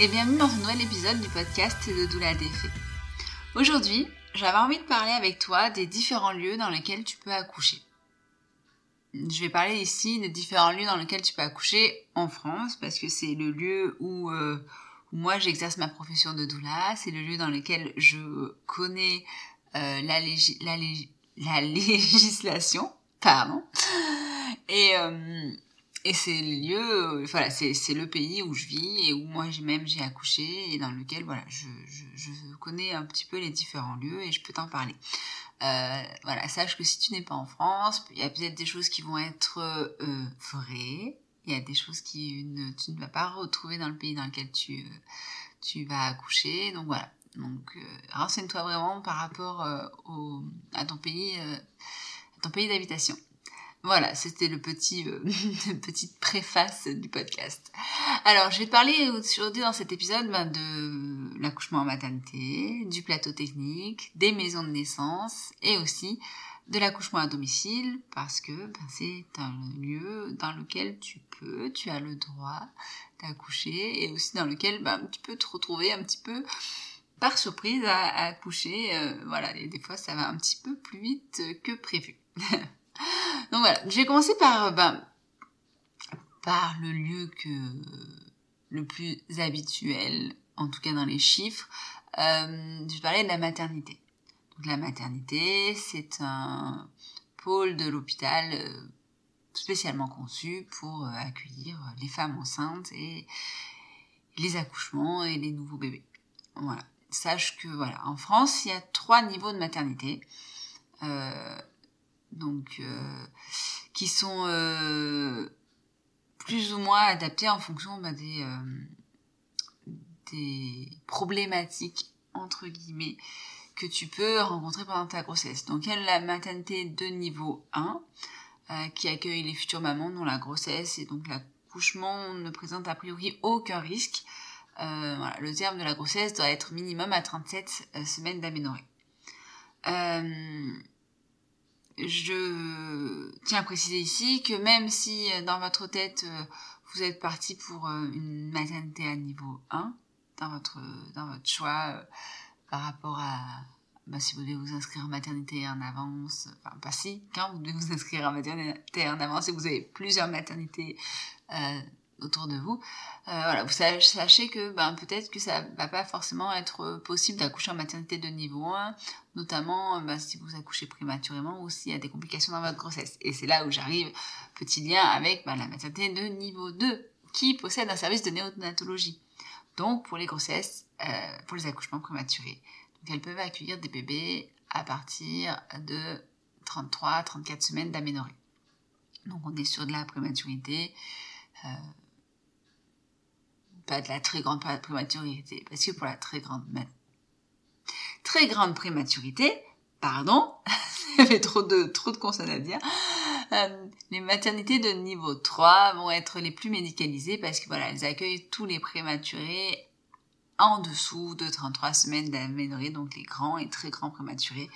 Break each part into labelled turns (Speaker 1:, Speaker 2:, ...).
Speaker 1: et bienvenue dans ce nouvel épisode du podcast de Doula Défait. Aujourd'hui, j'avais envie de parler avec toi des différents lieux dans lesquels tu peux accoucher. Je vais parler ici des différents lieux dans lesquels tu peux accoucher en France parce que c'est le lieu où, euh, moi j'exerce ma profession de doula, c'est le lieu dans lequel je connais euh, la, la, législation, pardon, et, euh, et c'est le lieu, euh, voilà, c'est, le pays où je vis et où moi même j'ai accouché et dans lequel voilà, je, je, je, connais un petit peu les différents lieux et je peux t'en parler. Euh, voilà, sache que si tu n'es pas en France, il y a peut-être des choses qui vont être euh, vraies, il y a des choses qui ne, tu ne vas pas retrouver dans le pays dans lequel tu, tu vas accoucher. Donc voilà, donc renseigne-toi vraiment par rapport au, à ton pays, à ton pays d'habitation. Voilà, c'était le petit euh, petite préface du podcast. Alors, je vais te parler aujourd'hui dans cet épisode ben, de l'accouchement en maternité, du plateau technique, des maisons de naissance et aussi de l'accouchement à domicile parce que ben, c'est un lieu dans lequel tu peux, tu as le droit d'accoucher et aussi dans lequel ben, tu peux te retrouver un petit peu par surprise à, accoucher. Euh, voilà, et des fois ça va un petit peu plus vite que prévu. Donc voilà, je vais commencer par, ben, par le lieu que le plus habituel, en tout cas dans les chiffres. Euh, je parlais de la maternité. Donc la maternité, c'est un pôle de l'hôpital euh, spécialement conçu pour euh, accueillir les femmes enceintes et les accouchements et les nouveaux bébés. Voilà. Sache que voilà, en France, il y a trois niveaux de maternité. Euh, donc euh, qui sont euh, plus ou moins adaptés en fonction bah, des, euh, des problématiques entre guillemets que tu peux rencontrer pendant ta grossesse. Donc il y a la maternité de niveau 1 qui accueille les futures mamans dont la grossesse et donc l'accouchement ne présente a priori aucun risque. le terme de la grossesse doit être minimum à 37 semaines d'aménorrhée. Euh, je tiens à préciser ici que même si euh, dans votre tête euh, vous êtes parti pour euh, une maternité à niveau 1, dans votre, dans votre choix par rapport à bah, si vous devez vous inscrire en maternité en avance, enfin pas si, quand vous devez vous inscrire en maternité en avance et vous avez plusieurs maternités euh, autour de vous, euh, voilà, vous sachez que ben, peut-être que ça va pas forcément être possible d'accoucher en maternité de niveau 1, notamment ben, si vous accouchez prématurément ou s'il y a des complications dans votre grossesse. Et c'est là où j'arrive, petit lien avec ben, la maternité de niveau 2, qui possède un service de néonatologie. Donc pour les grossesses, euh, pour les accouchements prématurés. Donc elles peuvent accueillir des bébés à partir de 33-34 semaines d'aménorrhée. Donc on est sur de la prématurité, euh, pas de la très grande prématurité, parce que pour la très grande, très grande prématurité, pardon, ça fait trop de, trop de consonnes à dire, euh, les maternités de niveau 3 vont être les plus médicalisées parce que voilà, elles accueillent tous les prématurés en dessous de 33 semaines d'aménorrhée, donc les grands et très grands prématurés.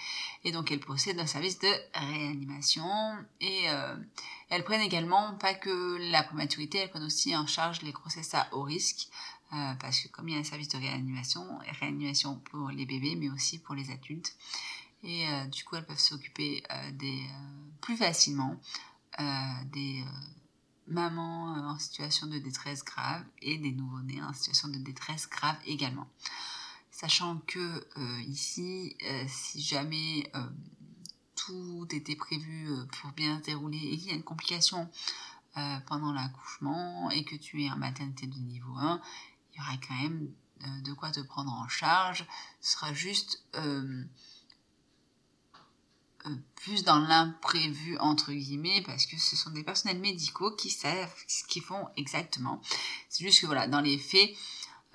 Speaker 1: Et donc elles possèdent un service de réanimation et euh, elles prennent également pas que la prématurité, elles prennent aussi en charge les grossesses à haut risque. Euh, parce que comme il y a un service de réanimation, réanimation pour les bébés mais aussi pour les adultes, et euh, du coup elles peuvent s'occuper des plus facilement des mamans euh, en situation de détresse grave et des nouveau-nés en situation de détresse grave également. Sachant que euh, ici, euh, si jamais tout était prévu pour bien se dérouler et qu'il y a une complication pendant l'accouchement et que tu es en maternité de niveau 1, il y aura quand même de quoi te prendre en charge. Ce sera juste plus dans l'imprévu entre guillemets parce que ce sont des personnels médicaux qui savent ce qu'ils font exactement. C'est juste que voilà, dans les faits,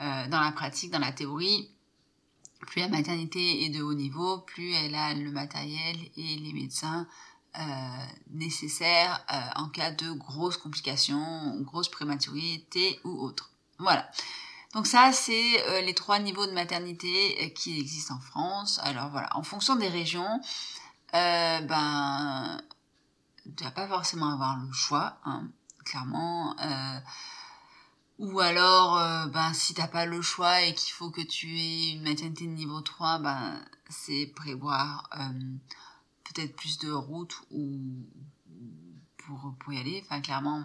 Speaker 1: euh, dans la pratique, dans la théorie, plus la maternité est de haut niveau, plus elle a le matériel et les médecins euh, nécessaires en cas de grosses complications, grosses prématurité ou autre. Voilà. Donc ça, c'est les trois niveaux de maternité qui existent en France. Alors voilà, en fonction des régions, euh, ben, tu vas pas forcément avoir le choix, hein, clairement. Euh, ou alors, euh, ben, si t'as pas le choix et qu'il faut que tu aies une maternité de niveau 3, ben, c'est prévoir peut-être plus de route ou pour, pour y aller. Enfin, clairement,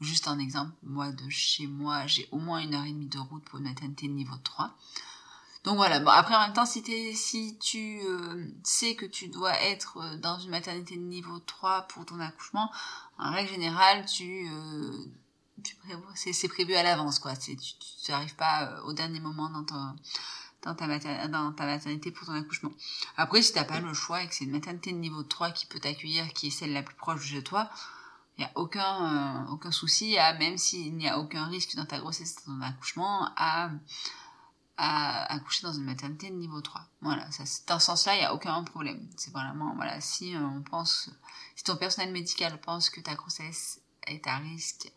Speaker 1: juste un exemple, moi, de chez moi, j'ai au moins une heure et demie de route pour une maternité de niveau 3. Donc voilà, bon, après en même temps, si, si tu euh, sais que tu dois être euh, dans une maternité de niveau 3 pour ton accouchement, en règle générale, tu, euh, tu c'est prévu à l'avance, quoi. Tu n'arrives pas au dernier moment dans, ton, dans, ta dans ta maternité pour ton accouchement. Après, si t'as pas le choix et que c'est une maternité de niveau 3 qui peut t'accueillir, qui est celle la plus proche de toi, il n'y a aucun, aucun souci, à, même s'il n'y a aucun risque dans ta grossesse, dans ton accouchement, à à accoucher dans une maternité de niveau 3. Voilà, ça, dans ce sens-là, il n'y a aucun problème. C'est vraiment, voilà, si euh, on pense, si ton personnel médical pense que ta grossesse est à risque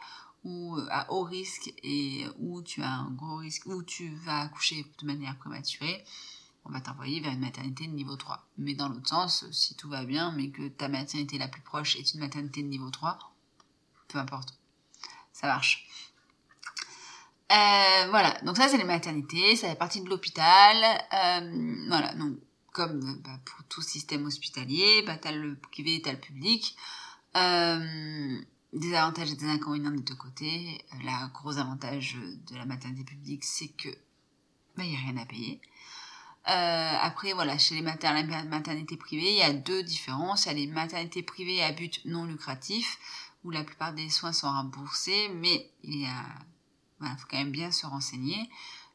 Speaker 1: ou euh, à haut risque et où tu as un gros risque, où tu vas accoucher de manière prématurée, on va t'envoyer vers une maternité de niveau 3. Mais dans l'autre sens, si tout va bien, mais que ta maternité la plus proche est une maternité de niveau 3, peu importe. Ça marche. Euh, voilà, donc ça c'est les maternités, ça fait partie de l'hôpital. Euh, voilà, donc comme bah, pour tout système hospitalier, bah, tu as le privé, tu as le public. Euh, des avantages et des inconvénients des deux côtés. Le gros avantage de la maternité publique, c'est que il bah, n'y a rien à payer. Euh, après, voilà, chez les maternités privées, il y a deux différences. Il y a les maternités privées à but non lucratif, où la plupart des soins sont remboursés, mais il y a il faut quand même bien se renseigner.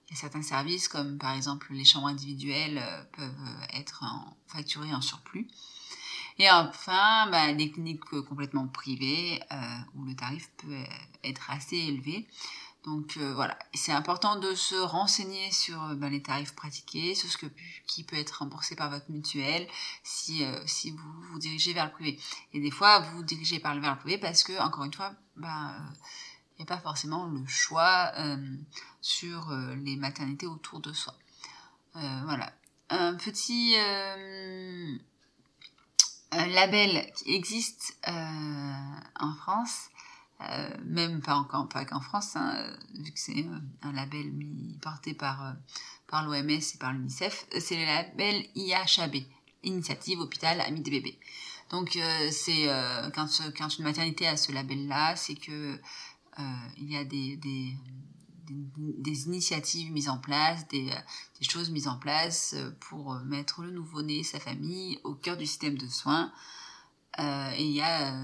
Speaker 1: Il y a certains services, comme par exemple les chambres individuelles, euh, peuvent être facturés en surplus. Et enfin, bah, les cliniques complètement privées, euh, où le tarif peut être assez élevé. Donc euh, voilà, c'est important de se renseigner sur bah, les tarifs pratiqués, sur ce que, qui peut être remboursé par votre mutuelle si, vous vous dirigez vers le privé. Et des fois, vous vous dirigez vers le privé parce que, encore une fois, bah, a pas forcément le choix euh, sur euh, les maternités autour de soi. Euh, voilà. Un petit label qui existe en France, même pas encore pas qu'en France, hein, vu que c'est un label porté par, l'OMS et par l'UNICEF, c'est le label IHAB, Initiative Hôpital Ami des bébés. Donc c'est quand, quand une maternité a ce label-là, c'est que il y a des, initiatives mises en place, des, choses mises en place euh, pour euh, mettre le nouveau-né, sa famille au cœur du système de soins. Euh, et il y a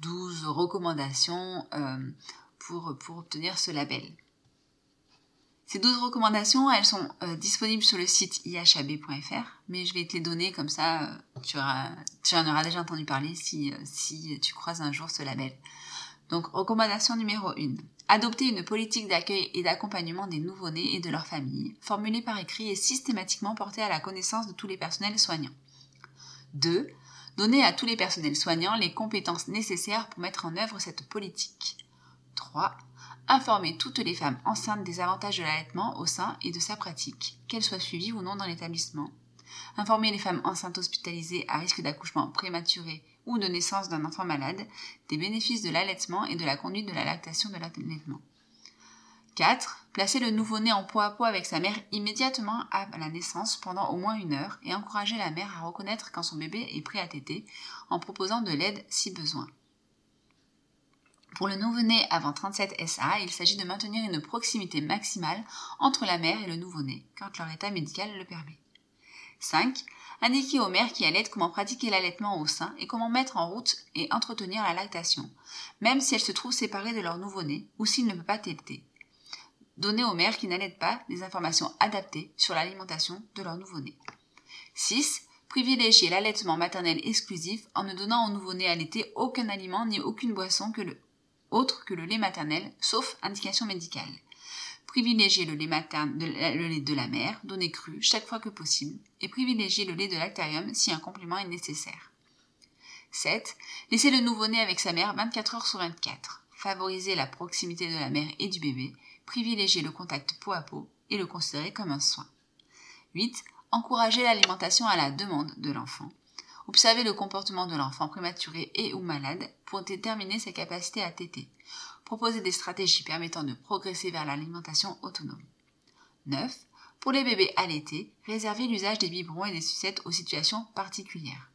Speaker 1: 12 recommandations pour, obtenir ce label. Ces 12 recommandations, elles sont disponibles sur le site ihab.fr, mais je vais te les donner comme ça, tu, tu en auras déjà entendu parler si, si tu croises un jour ce label. Donc, recommandation numéro 1. Adopter une politique d'accueil et d'accompagnement des nouveau-nés et de leurs familles, formulée par écrit et systématiquement portée à la connaissance de tous les personnels soignants. 2. Donner à tous les personnels soignants les compétences nécessaires pour mettre en œuvre cette politique. 3. Informer toutes les femmes enceintes des avantages de l'allaitement au sein et de sa pratique, qu'elles soient suivies ou non dans l'établissement. Informer les femmes enceintes hospitalisées à risque d'accouchement prématuré ou de naissance d'un enfant malade, des bénéfices de l'allaitement et de la conduite de la lactation de l'allaitement. 4. Placer le nouveau-né en peau à peau avec sa mère immédiatement à la naissance pendant au moins une heure et encourager la mère à reconnaître quand son bébé est prêt à téter en proposant de l'aide si besoin. Pour le nouveau-né avant 37 SA, il s'agit de maintenir une proximité maximale entre la mère et le nouveau-né quand leur état médical le permet. 5. Indiquer aux mères qui allaitent comment pratiquer l'allaitement au sein et comment mettre en route et entretenir la lactation, même si elles se trouvent séparées de leur nouveau-né ou s'il ne peut pas téter. Donner aux mères qui n'allaitent pas des informations adaptées sur l'alimentation de leur nouveau-né. 6. Privilégier l'allaitement maternel exclusif en ne donnant au nouveau-né allaité aucun aliment ni aucune boisson autre que le lait maternel, sauf indication médicale. Privilégier le lait, materne, le lait de la mère, donné cru, chaque fois que possible, et privilégier le lait de lactarium si un complément est nécessaire. 7. Laisser le nouveau-né avec sa mère 24 heures sur 24. Favoriser la proximité de la mère et du bébé. Privilégier le contact peau à peau et le considérer comme un soin. 8. Encourager l'alimentation à la demande de l'enfant. Observer le comportement de l'enfant prématuré et ou malade pour déterminer sa capacité à téter proposer des stratégies permettant de progresser vers l'alimentation autonome. 9. Pour les bébés allaités, réserver l'usage des biberons et des sucettes aux situations particulières.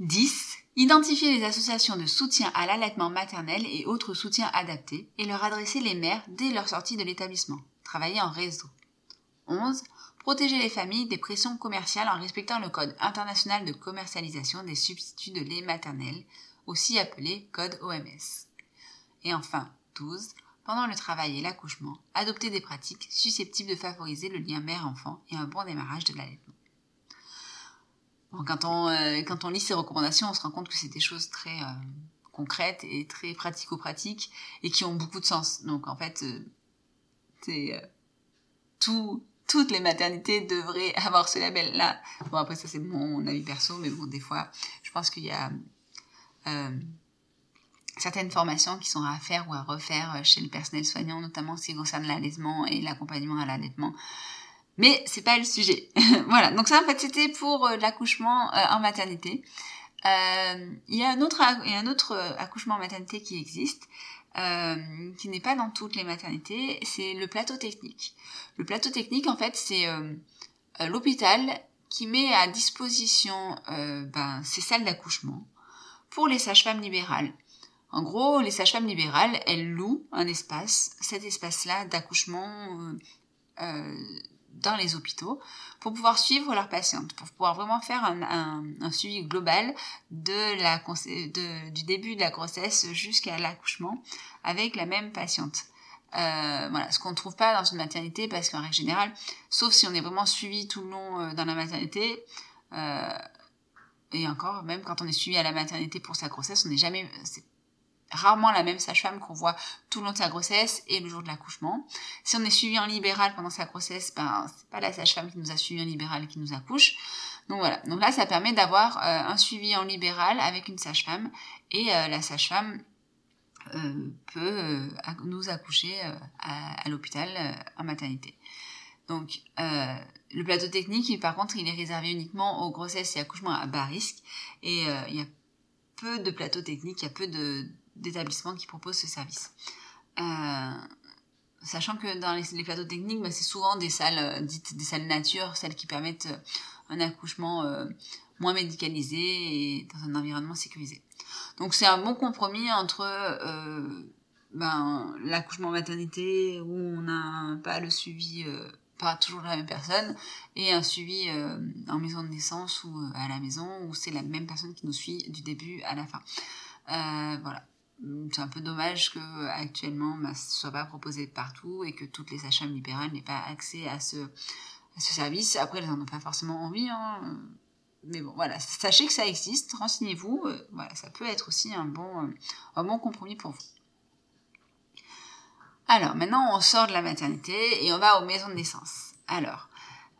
Speaker 1: 10. Identifier les associations de soutien à l'allaitement maternel et autres soutiens adaptés et leur adresser les mères dès leur sortie de l'établissement. Travailler en réseau. 11. Protéger les familles des pressions commerciales en respectant le Code international de commercialisation des substituts de lait maternel, aussi appelé Code OMS. Et enfin, 12. Pendant le travail et l'accouchement, adopter des pratiques susceptibles de favoriser le lien mère-enfant et un bon démarrage de l'allaitement. quand, on, euh, quand on lit ces recommandations, on se rend compte que c'est des choses très euh, concrètes et très pratico-pratiques et qui ont beaucoup de sens. Donc en fait, euh, c'est tout, toutes les maternités devraient avoir ce label-là. Bon après ça c'est mon avis perso, mais bon des fois, je pense qu'il y a certaines formations qui sont à faire ou à refaire euh, chez le personnel soignant, notamment en ce qui concerne l'allaitement et l'accompagnement à l'allaitement. Mais c'est pas le sujet. voilà. Donc ça, en fait, c'était pour euh, l'accouchement euh, en maternité. il y a un autre, accouchement en maternité qui existe, qui n'est pas dans toutes les maternités. C'est le plateau technique. Le plateau technique, en fait, c'est l'hôpital qui met à disposition ben, ses salles d'accouchement pour les sages-femmes libérales. En gros, les sages-femmes libérales, elles louent un espace, cet espace-là d'accouchement euh, euh, dans les hôpitaux, pour pouvoir suivre leurs patientes, pour pouvoir vraiment faire un, suivi global du début de la grossesse jusqu'à l'accouchement avec la même patiente. Euh, voilà, ce qu'on ne trouve pas dans une maternité, parce qu'en règle générale, sauf si on est vraiment suivi tout le long dans la maternité, et encore, même quand on est suivi à la maternité pour sa grossesse, on n'est jamais, rarement la même sage-femme qu'on voit tout le long de sa grossesse et le jour de l'accouchement. Si on est suivi en libéral pendant sa grossesse, ben c'est pas la sage-femme qui nous a suivi en libéral qui nous accouche. Donc voilà. Donc là, ça permet d'avoir euh, un suivi en libéral avec une sage-femme et euh, la sage-femme euh, peut nous accoucher à, l'hôpital en maternité. Donc le plateau technique, par contre, il est réservé uniquement aux grossesses et accouchements à bas risque et il y a peu de plateaux techniques, il y a peu de d'établissements qui proposent ce service. sachant que dans les, plateaux techniques, bah, c'est souvent des salles dites des salles nature, celles qui permettent un accouchement moins médicalisé et dans un environnement sécurisé. Donc c'est un bon compromis entre euh, ben, l'accouchement maternité où on n'a pas le suivi euh, pas toujours la même personne et un suivi euh, en maison de naissance ou à la maison où c'est la même personne qui nous suit du début à la fin. voilà. C'est un peu dommage que actuellement ce soit pas proposé partout et que toutes les sages-femmes libérales n'aient pas accès à ce, service. Après, elles n'en ont pas forcément envie. Hein mais bon, voilà, sachez que ça existe, renseignez-vous, euh, ça peut être aussi un bon, euh, un bon compromis pour vous. Alors, maintenant, on sort de la maternité et on va aux maisons de naissance. Alors,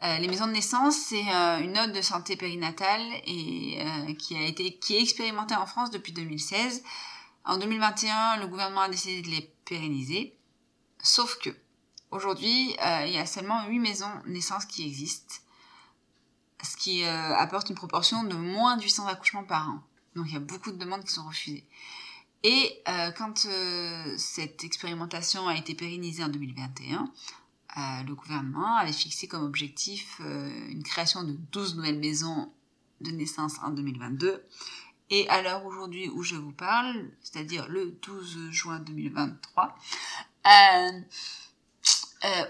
Speaker 1: euh, les maisons de naissance, c'est une note de santé périnatale et qui a été qui est expérimentée en France depuis 2016. En 2021, le gouvernement a décidé de les pérenniser. Sauf que aujourd'hui, il y a seulement 8 maisons de naissance qui existent ce qui euh, apporte une proportion de moins de 800 accouchements par an. Donc il y a beaucoup de demandes qui sont refusées. Et euh, quand euh, cette expérimentation a été pérennisée en 2021, le gouvernement avait fixé comme objectif une création de 12 nouvelles maisons de naissance en 2022. Et à l'heure aujourd'hui où je vous parle, c'est-à-dire le 12 juin 2023,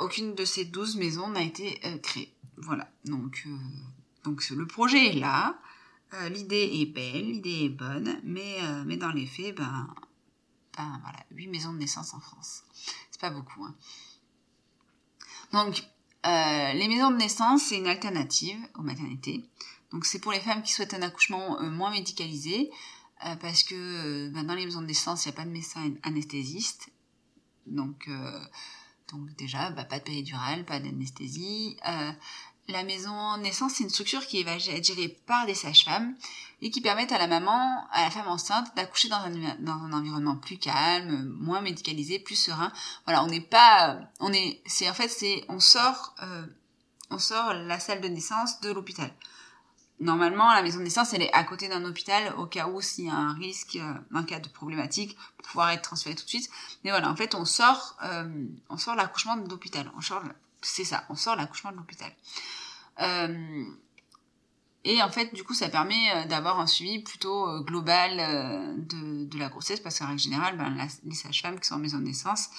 Speaker 1: aucune de ces 12 maisons n'a été créée. Voilà, donc donc le projet est là, euh, l'idée est belle, l'idée est bonne, mais, euh, mais dans les faits, ben, ben voilà, 8 maisons de naissance en France. C'est pas beaucoup. Hein. Donc euh, les maisons de naissance, c'est une alternative aux maternités. Donc c'est pour les femmes qui souhaitent un accouchement moins médicalisé, parce que ben, dans les maisons de naissance, il n'y a pas de médecin anesthésiste. Donc, donc déjà, bah, pas de péridurale, pas d'anesthésie. La maison naissance, c'est une structure qui va être gérée par des sages-femmes et qui permettent à la maman, à la femme enceinte, d'accoucher dans un, dans un environnement plus calme, moins médicalisé, plus serein. Voilà, on n'est pas, on est, c'est en fait, c'est, on sort, euh, on sort la salle de naissance de l'hôpital. Normalement, la maison de naissance, elle est à côté d'un hôpital au cas où s'il y a un risque, euh, un cas de problématique, pour pouvoir être transféré tout de suite. Mais voilà, en fait, on sort, euh, on sort l'accouchement de l'hôpital. On c'est ça, on sort l'accouchement de l'hôpital. Euh, et en fait, du coup, ça permet d'avoir un suivi plutôt global de, la grossesse, parce qu'en règle générale, ben, les sages-femmes qui sont en maison de naissance,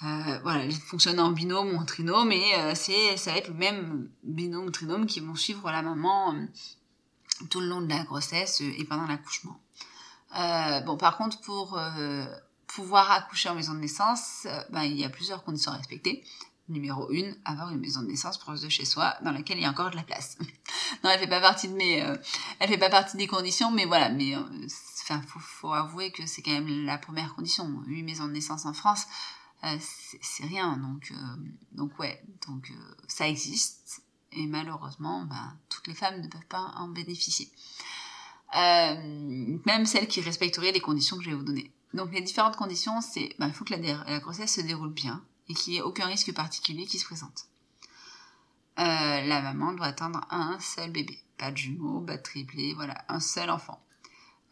Speaker 1: voilà, elles fonctionnent en binôme ou en trinôme, et c'est ça va être le même binôme ou trinôme qui vont suivre la maman tout le long de la grossesse et pendant l'accouchement. bon, par contre, pour pouvoir accoucher en maison de naissance, ben, il y a plusieurs conditions à respecter. Numéro 1, avoir une maison de naissance proche de chez soi dans laquelle il y a encore de la place. non, elle fait pas partie de mes, euh, elle fait pas partie des conditions, mais voilà, mais euh, enfin, faut, avouer que c'est quand même la première condition. Une maison de naissance en France, euh, c'est rien, donc donc ouais, donc ça existe et malheureusement, ben, toutes les femmes ne peuvent pas en bénéficier. même celles qui respecteraient les conditions que je vais vous donner. Donc les différentes conditions, c'est, ben, il faut que la, grossesse se déroule bien, et qu'il n'y ait aucun risque particulier qui se présente. Euh, la maman doit attendre un seul bébé. Pas de jumeaux, pas de triplé, voilà, un seul enfant.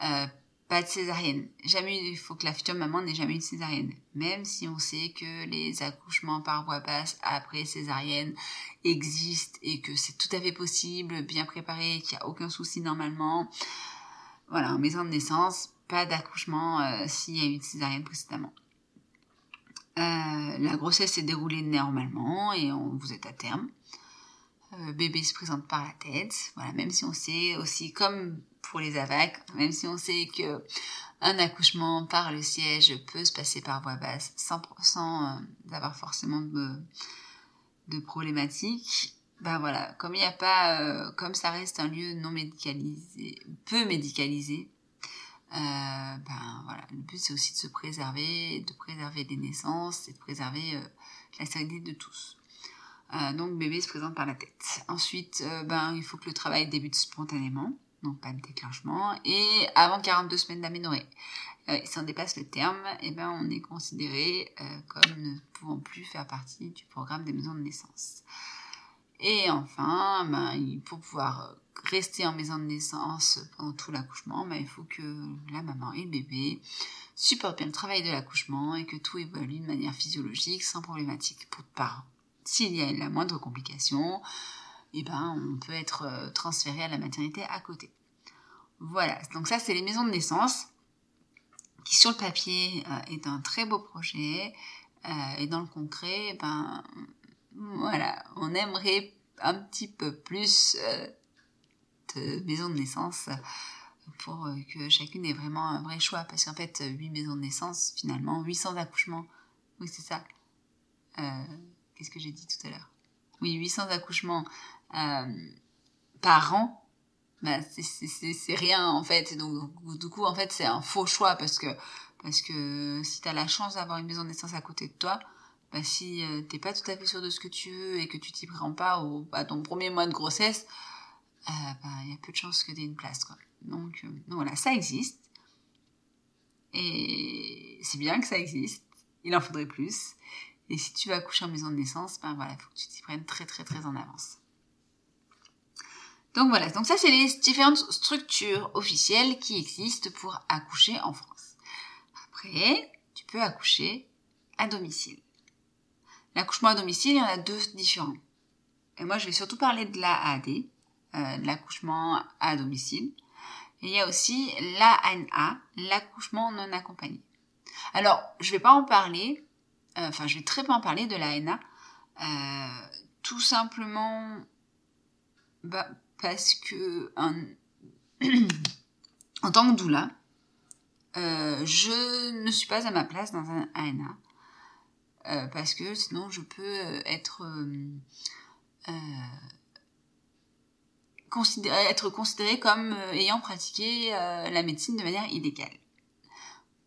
Speaker 1: Euh, pas de césarienne. Jamais, il faut que la future maman n'ait jamais eu de césarienne. Même si on sait que les accouchements par voie basse après césarienne existent et que c'est tout à fait possible, bien préparé, qu'il n'y a aucun souci normalement. Voilà, en maison de naissance, pas d'accouchement euh, s'il y a eu de césarienne précédemment. Euh, la grossesse s'est déroulée normalement et on, vous êtes à terme. Euh, bébé se présente par la tête. Voilà, même si on sait aussi, comme pour les AVAC, même si on sait que un accouchement par le siège peut se passer par voie basse sans, sans euh, avoir forcément de, problématiques, ben voilà, comme il n'y a pas, euh, comme ça reste un lieu non médicalisé, peu médicalisé, ben voilà, le but c'est aussi de se préserver, de préserver des naissances et de préserver la sécurité de tous. Euh, donc bébé se présente par la tête. Ensuite, ben il faut que le travail débute spontanément, donc pas de déclenchement, et avant 42 semaines d'aménorrhée. si on dépasse le terme, et eh ben on est considéré comme ne pouvant plus faire partie du programme des maisons de naissance. Et enfin, ben, pour pouvoir rester en maison de naissance pendant tout l'accouchement, ben, il faut que la maman et le bébé supportent bien le travail de l'accouchement et que tout évolue de manière physiologique sans problématique pour le parent. S'il y a la moindre complication, eh ben, on peut être euh, transféré à la maternité à côté. Voilà, donc ça c'est les maisons de naissance qui sur le papier euh, est un très beau projet euh, et dans le concret, ben voilà, on aimerait un petit peu plus de maisons de naissance pour que chacune ait vraiment un vrai choix. Parce qu'en fait 8 maisons de naissance finalement 800 accouchements. Oui c'est ça qu'est-ce que j'ai dit tout à l'heure? Oui 800 accouchements par an bah, c'est rien en fait. Donc du coup en fait c'est un faux choix parce que parce que si tu as la chance d'avoir une maison de naissance à côté de toi, bah, si euh, t'es pas tout à fait sûr de ce que tu veux et que tu t'y prends pas au, à ton premier mois de grossesse, euh, bah, il y a peu de chances que tu aies une place euh, donc voilà, ça existe. Et c'est bien que ça existe. Il en faudrait plus. Et si tu vas accoucher en maison de naissance, ben voilà, il faut que tu t'y prennes très très très en avance. Donc voilà, donc ça c'est les différentes structures officielles qui existent pour accoucher en France. Après, tu peux accoucher à domicile. L'accouchement à domicile, il y en a deux différents. Et moi, je vais surtout parler de l'AAD, euh, l'accouchement à domicile. Et il y a aussi l'ANA, l'accouchement non accompagné. Alors, je vais pas en parler, enfin, je vais très peu parler de l'ANA, euh, tout simplement bah, parce que en tant que doula, euh, je ne suis pas à ma place dans un ANA euh, parce que sinon je peux être euh, considéré, être considérée comme ayant pratiqué la médecine de manière illégale.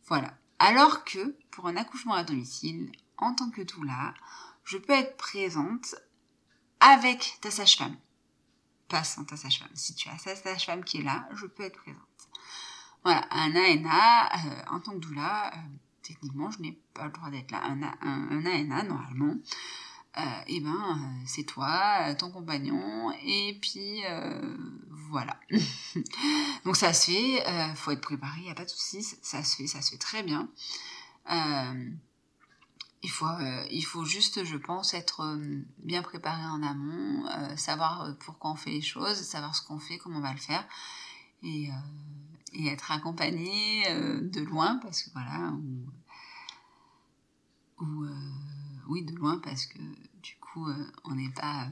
Speaker 1: Voilà. Alors que pour un accouchement à domicile, en tant que doula, je peux être présente avec ta sage-femme pas sans ta sage-femme. Si tu as ta sage-femme qui est là, je peux être présente. Voilà, un ANA, euh, en tant que doula, euh, techniquement, je n'ai pas le droit d'être là. Un, ANA, normalement, euh, eh ben, c'est toi, ton compagnon, et puis voilà. Donc ça se fait, faut être préparé, y a pas de souci, ça se fait, ça se fait très bien il faut, euh, il faut juste, je pense, être euh, bien préparé en amont, euh, savoir pourquoi on fait les choses, savoir ce qu'on fait, comment on va le faire, et, et être accompagné de loin, parce que voilà, ou, oui, de loin, parce que du coup, on n'est pas,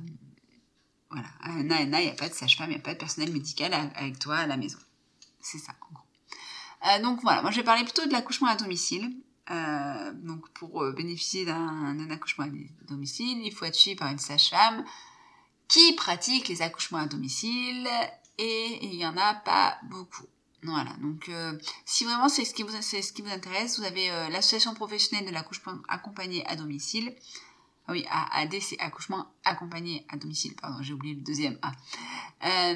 Speaker 1: voilà, à un ANA, il n'y a pas de sage-femme, il n'y a pas de personnel médical avec toi à la maison. C'est ça, en gros. donc voilà, moi je vais parler plutôt de l'accouchement à domicile. Euh, donc pour euh, bénéficier d'un accouchement à domicile, il faut être suivi par une sage-femme qui pratique les accouchements à domicile et il n'y en a pas beaucoup. Voilà, donc euh, si vraiment c'est ce, qui vous, ce qui vous intéresse, vous avez l'association professionnelle de l'accouchement accompagné à domicile. Ah oui, AD c'est accouchement accompagné à domicile, pardon, j'ai oublié le deuxième A.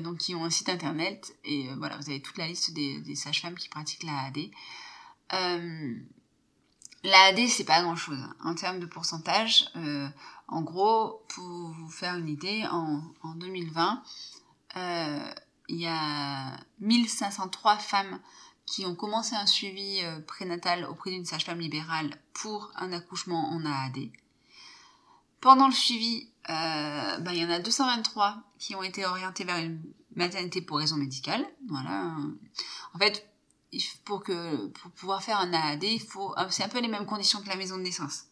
Speaker 1: donc qui ont un site internet et voilà, vous avez toute la liste des, des sages-femmes qui pratiquent la AD. Euh, la AD, c'est pas grand chose. En termes de pourcentage, euh, en gros, pour vous faire une idée, en, 2020, euh, il y a 1503 femmes qui ont commencé un suivi prénatal auprès d'une sage-femme libérale pour un accouchement en AAD. Pendant le suivi, ben, il y en a 223 qui ont été orientés vers une maternité pour raison médicale. Voilà. En fait, pour pouvoir faire un AAD, il faut c'est un peu les mêmes conditions que la maison de naissance.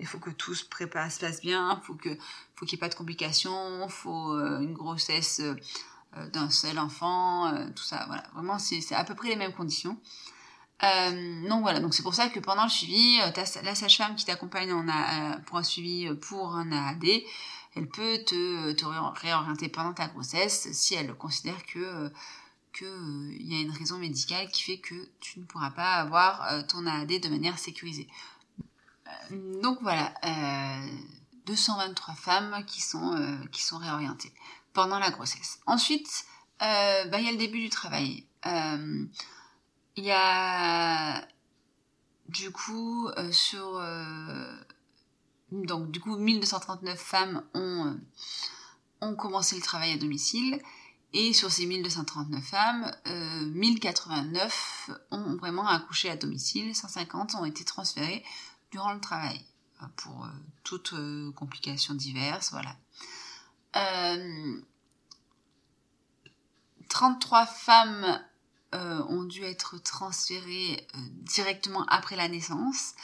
Speaker 1: Il faut que tout se passe bien, faut que faut qu'il n'y ait pas de complications, faut euh, une grossesse euh, d'un seul enfant, euh, tout ça. Voilà, vraiment c'est à peu près les mêmes conditions. donc voilà, donc c'est pour ça que pendant le suivi, la sage-femme qui t'accompagne pour un suivi pour un AAD, elle peut te réorienter pendant ta grossesse si elle considère que qu'il euh, y a une raison médicale qui fait que tu ne pourras pas avoir euh, ton AAD de manière sécurisée. Euh, donc voilà, 223 femmes qui sont, qui sont réorientées pendant la grossesse. Ensuite, bah, il y a le début du travail. Il y a du coup sur donc du coup 1239 femmes ont, ont commencé le travail à domicile et sur ces 1239 femmes, 1089 ont vraiment accouché à domicile, 150 ont été transférées durant le travail pour toutes complications diverses, voilà. 33 femmes euh, ont dû être transférées euh, directement après la naissance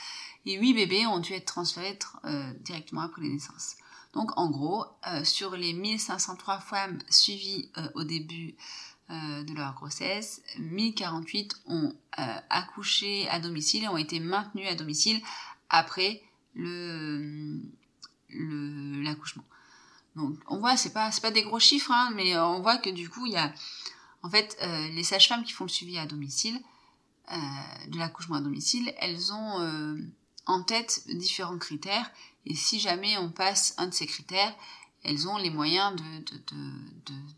Speaker 1: et 8 bébés ont dû être transférés euh, directement après la naissance. Donc en gros, sur les 1503 femmes suivies au début de leur grossesse, 1048 ont accouché à domicile et ont été maintenues à domicile après l'accouchement. Donc on voit, c'est pas pas des gros chiffres, hein, mais on voit que du coup il y a en fait, euh, les sages-femmes qui font le suivi à domicile, euh, de l'accouchement à domicile, elles ont euh, en tête différents critères. Et si jamais on passe un de ces critères, elles ont les moyens de,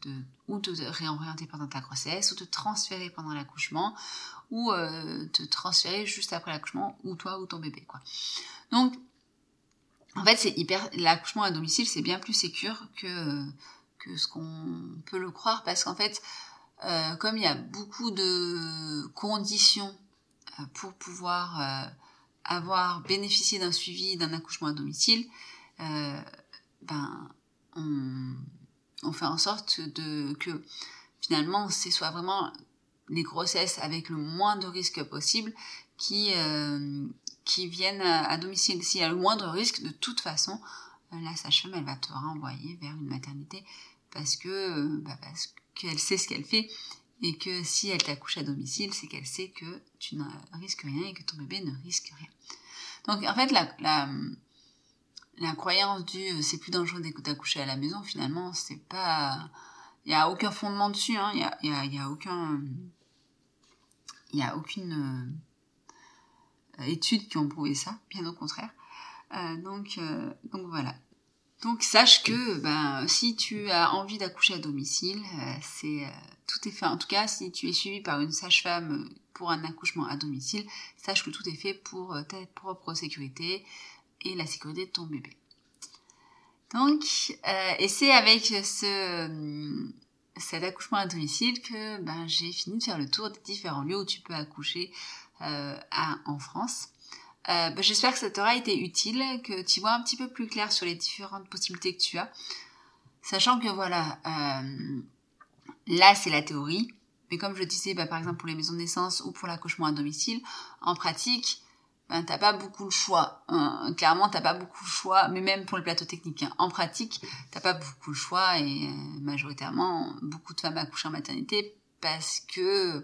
Speaker 1: de, ou de réorienter pendant ta grossesse, ou de transférer pendant l'accouchement, ou de transférer juste après l'accouchement, ou toi ou ton bébé. quoi. Donc, en fait, c'est hyper. L'accouchement à domicile, c'est bien plus sécur que, que ce qu'on peut le croire, parce qu'en fait, euh, comme il y a beaucoup de conditions euh, pour pouvoir euh, avoir bénéficié d'un suivi d'un accouchement à domicile, ben on, fait en sorte que finalement ce soit vraiment les grossesses avec le moins de risques possible qui qui viennent à, domicile. S'il y a le moindre risque, de toute façon, la sage-femme elle va te renvoyer vers une maternité parce que bah parce que qu'elle sait ce qu'elle fait et que si elle t'accouche à domicile, c'est qu'elle sait que tu ne risques rien et que ton bébé ne risque rien. Donc en fait, la, croyance du euh, c'est plus dangereux d'accoucher à la maison, finalement, c'est pas. Il n'y a aucun fondement dessus, hein. il n'y a, y a, aucun. Il n'y a aucune euh, étude qui ont prouvé ça, bien au contraire. Euh, donc voilà. Donc sache que ben, si tu as envie d'accoucher à domicile, euh, c'est euh, tout est fait. En tout cas, si tu es suivi par une sage-femme euh, pour un accouchement à domicile, sache que tout est fait pour ta propre sécurité et la sécurité de ton bébé. Donc, et c'est avec ce cet accouchement à domicile que ben, j'ai fini de faire le tour des différents lieux où tu peux accoucher en France. Euh, bah, j'espère que ça t'aura été utile, que tu vois un petit peu plus clair sur les différentes possibilités que tu as. Sachant que voilà, euh, là c'est la théorie, mais comme je disais, bah, par exemple pour les maisons de naissance ou pour l'accouchement à domicile, en pratique, ben, t'as pas beaucoup de choix. Hein. Clairement, t'as pas beaucoup de choix, mais même pour le plateau technique. Hein. En pratique, t'as pas beaucoup de choix et euh, majoritairement, beaucoup de femmes accouchent en maternité parce que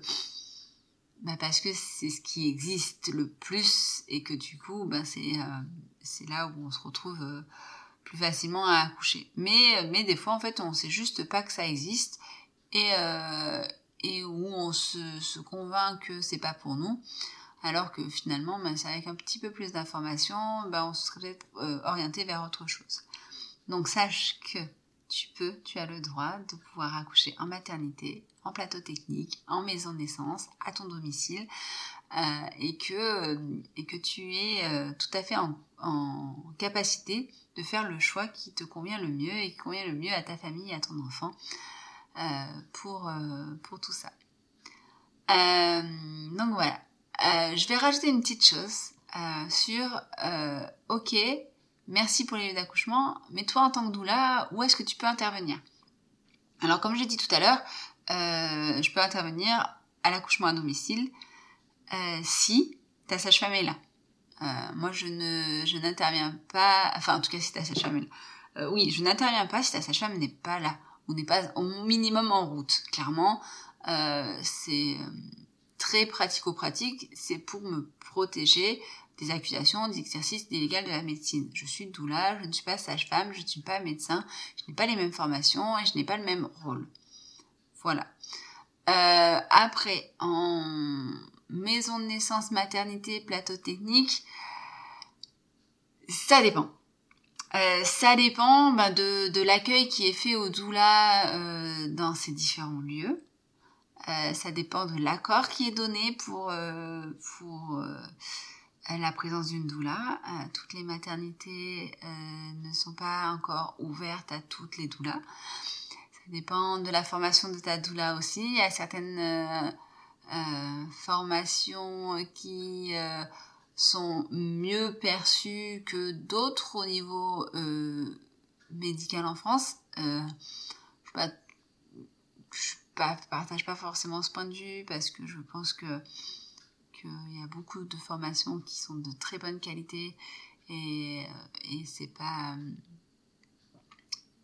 Speaker 1: bah parce que c'est ce qui existe le plus et que du coup bah c'est euh, c'est là où on se retrouve euh, plus facilement à accoucher. Mais euh, mais des fois en fait on sait juste pas que ça existe et et où on se, se convainc que c'est pas pour nous. Alors que finalement bah, c'est avec un petit peu plus d'informations bah, on serait peut-être orienté vers autre chose. Donc sache que tu peux, tu as le droit de pouvoir accoucher en maternité, en plateau technique, en maison de naissance, à ton domicile, euh, et, que, euh, et que tu es euh, tout à fait en, capacité de faire le choix qui te convient le mieux et qui convient le mieux à ta famille et à ton enfant pour, pour tout ça. donc voilà. je vais rajouter une petite chose sur, ok, merci pour les lieux d'accouchement, mais toi en tant que doula, où est-ce que tu peux intervenir? Alors comme j'ai dit tout à l'heure, euh, je peux intervenir à l'accouchement à domicile euh, si ta sage-femme est là. Euh, moi je ne je n'interviens pas, enfin en tout cas si ta sage-femme est là. oui, je n'interviens pas si ta sage-femme n'est pas là. On n'est pas au minimum en route. Clairement, c'est très pratico-pratique. C'est pour me protéger des accusations, des exercices illégaux de la médecine. Je suis doula, je ne suis pas sage-femme, je ne suis pas médecin, je n'ai pas les mêmes formations et je n'ai pas le même rôle. Voilà. Euh, après, en maison de naissance, maternité, plateau technique, ça dépend. Euh, ça dépend bah, de, l'accueil qui est fait au doula euh, dans ces différents lieux. ça dépend de l'accord qui est donné pour, pour la présence d'une doula. toutes les maternités ne sont pas encore ouvertes à toutes les doulas. Dépend de la formation de ta doula aussi. Il y a certaines formations qui sont mieux perçues que d'autres au niveau médical en France. Euh, je ne partage pas forcément ce point de vue parce que je pense que qu'il y a beaucoup de formations qui sont de très bonne qualité et, euh, et c'est pas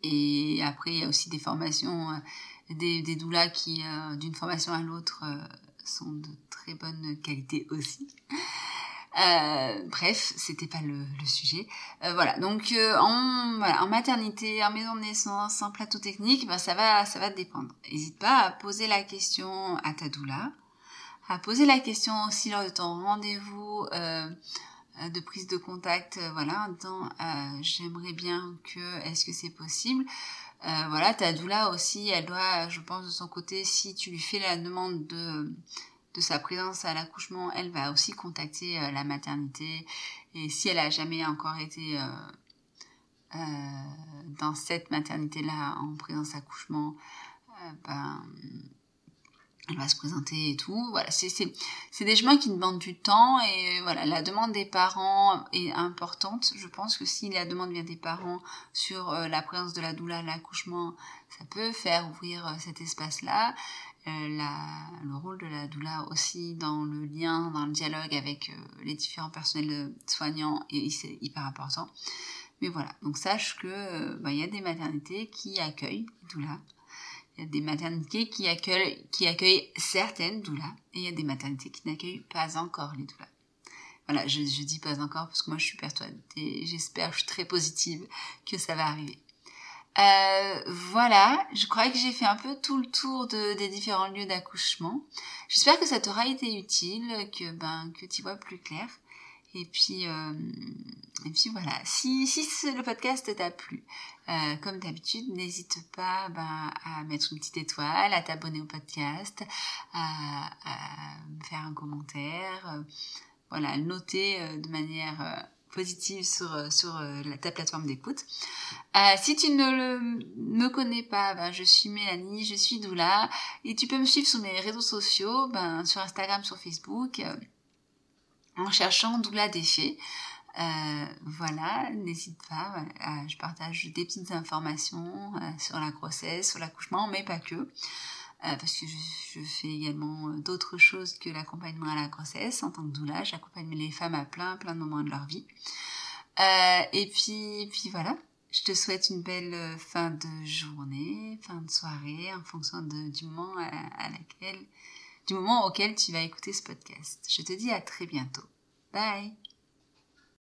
Speaker 1: et après il y a aussi des formations euh, des, des doulas qui d'une formation à l'autre sont de très bonne qualité aussi euh, bref, c'était pas le, sujet. Euh, voilà, donc euh, en maternité, en maison de naissance, en plateau technique, ben, ça va, ça va dépendre. N'hésite pas à poser la question à ta doula, à poser la question aussi lors de ton rendez-vous de prise de contact, voilà, en disant j'aimerais bien que, est-ce que c'est possible? Voilà, ta doula aussi, elle doit, je pense de son côté, si tu lui fais la demande de de sa présence à l'accouchement, elle va aussi contacter euh, la maternité. Et si elle a jamais encore été euh, euh, dans cette maternité-là en présence d'accouchement, ben, elle va se présenter et tout. Voilà, c'est c'est des chemins qui demandent du temps et voilà, la demande des parents est importante. Je pense que si la demande vient des parents sur la présence de la doula à l'accouchement, ça peut faire ouvrir cet espace-là. Euh, le rôle de la doula aussi dans le lien, dans le dialogue avec euh, les différents personnels soignants est, hyper important. Mais voilà, donc sache que euh, bah, il y a des maternités qui accueillent les doulas. Il y a des maternités qui accueillent, certaines doulas et il y a des maternités qui n'accueillent pas encore les doulas. Voilà, je, dis pas encore parce que moi je suis persuadée, j'espère, je suis très positive que ça va arriver. Euh, voilà, je crois que j'ai fait un peu tout le tour de, des différents lieux d'accouchement. J'espère que ça t'aura été utile, que ben que tu vois plus clair. Et puis euh, et puis voilà. Si si le podcast t'a plu, euh, comme d'habitude, n'hésite pas ben, à mettre une petite étoile, à t'abonner au podcast, à, à faire un commentaire, euh, voilà, noter euh, de manière positive sur, euh, sur euh, ta plateforme d'écoute. Euh, si tu ne le, me connais pas, ben, je suis Mélanie, je suis Doula, et tu peux me suivre sur mes réseaux sociaux, ben, sur Instagram, sur Facebook, en cherchant Doula Défait. Euh, voilà, n'hésite pas, je partage des petites informations sur la grossesse, sur l'accouchement, mais pas que. Euh, parce que je, fais également euh, d'autres choses que l'accompagnement à la grossesse. En tant que doula, j'accompagne les femmes à plein, plein de moments de leur vie. Euh, et puis, puis voilà, je te souhaite une belle fin de journée, fin de soirée, en fonction du moment à laquelle, du moment auquel tu vas écouter ce podcast. Je te dis à très bientôt. Bye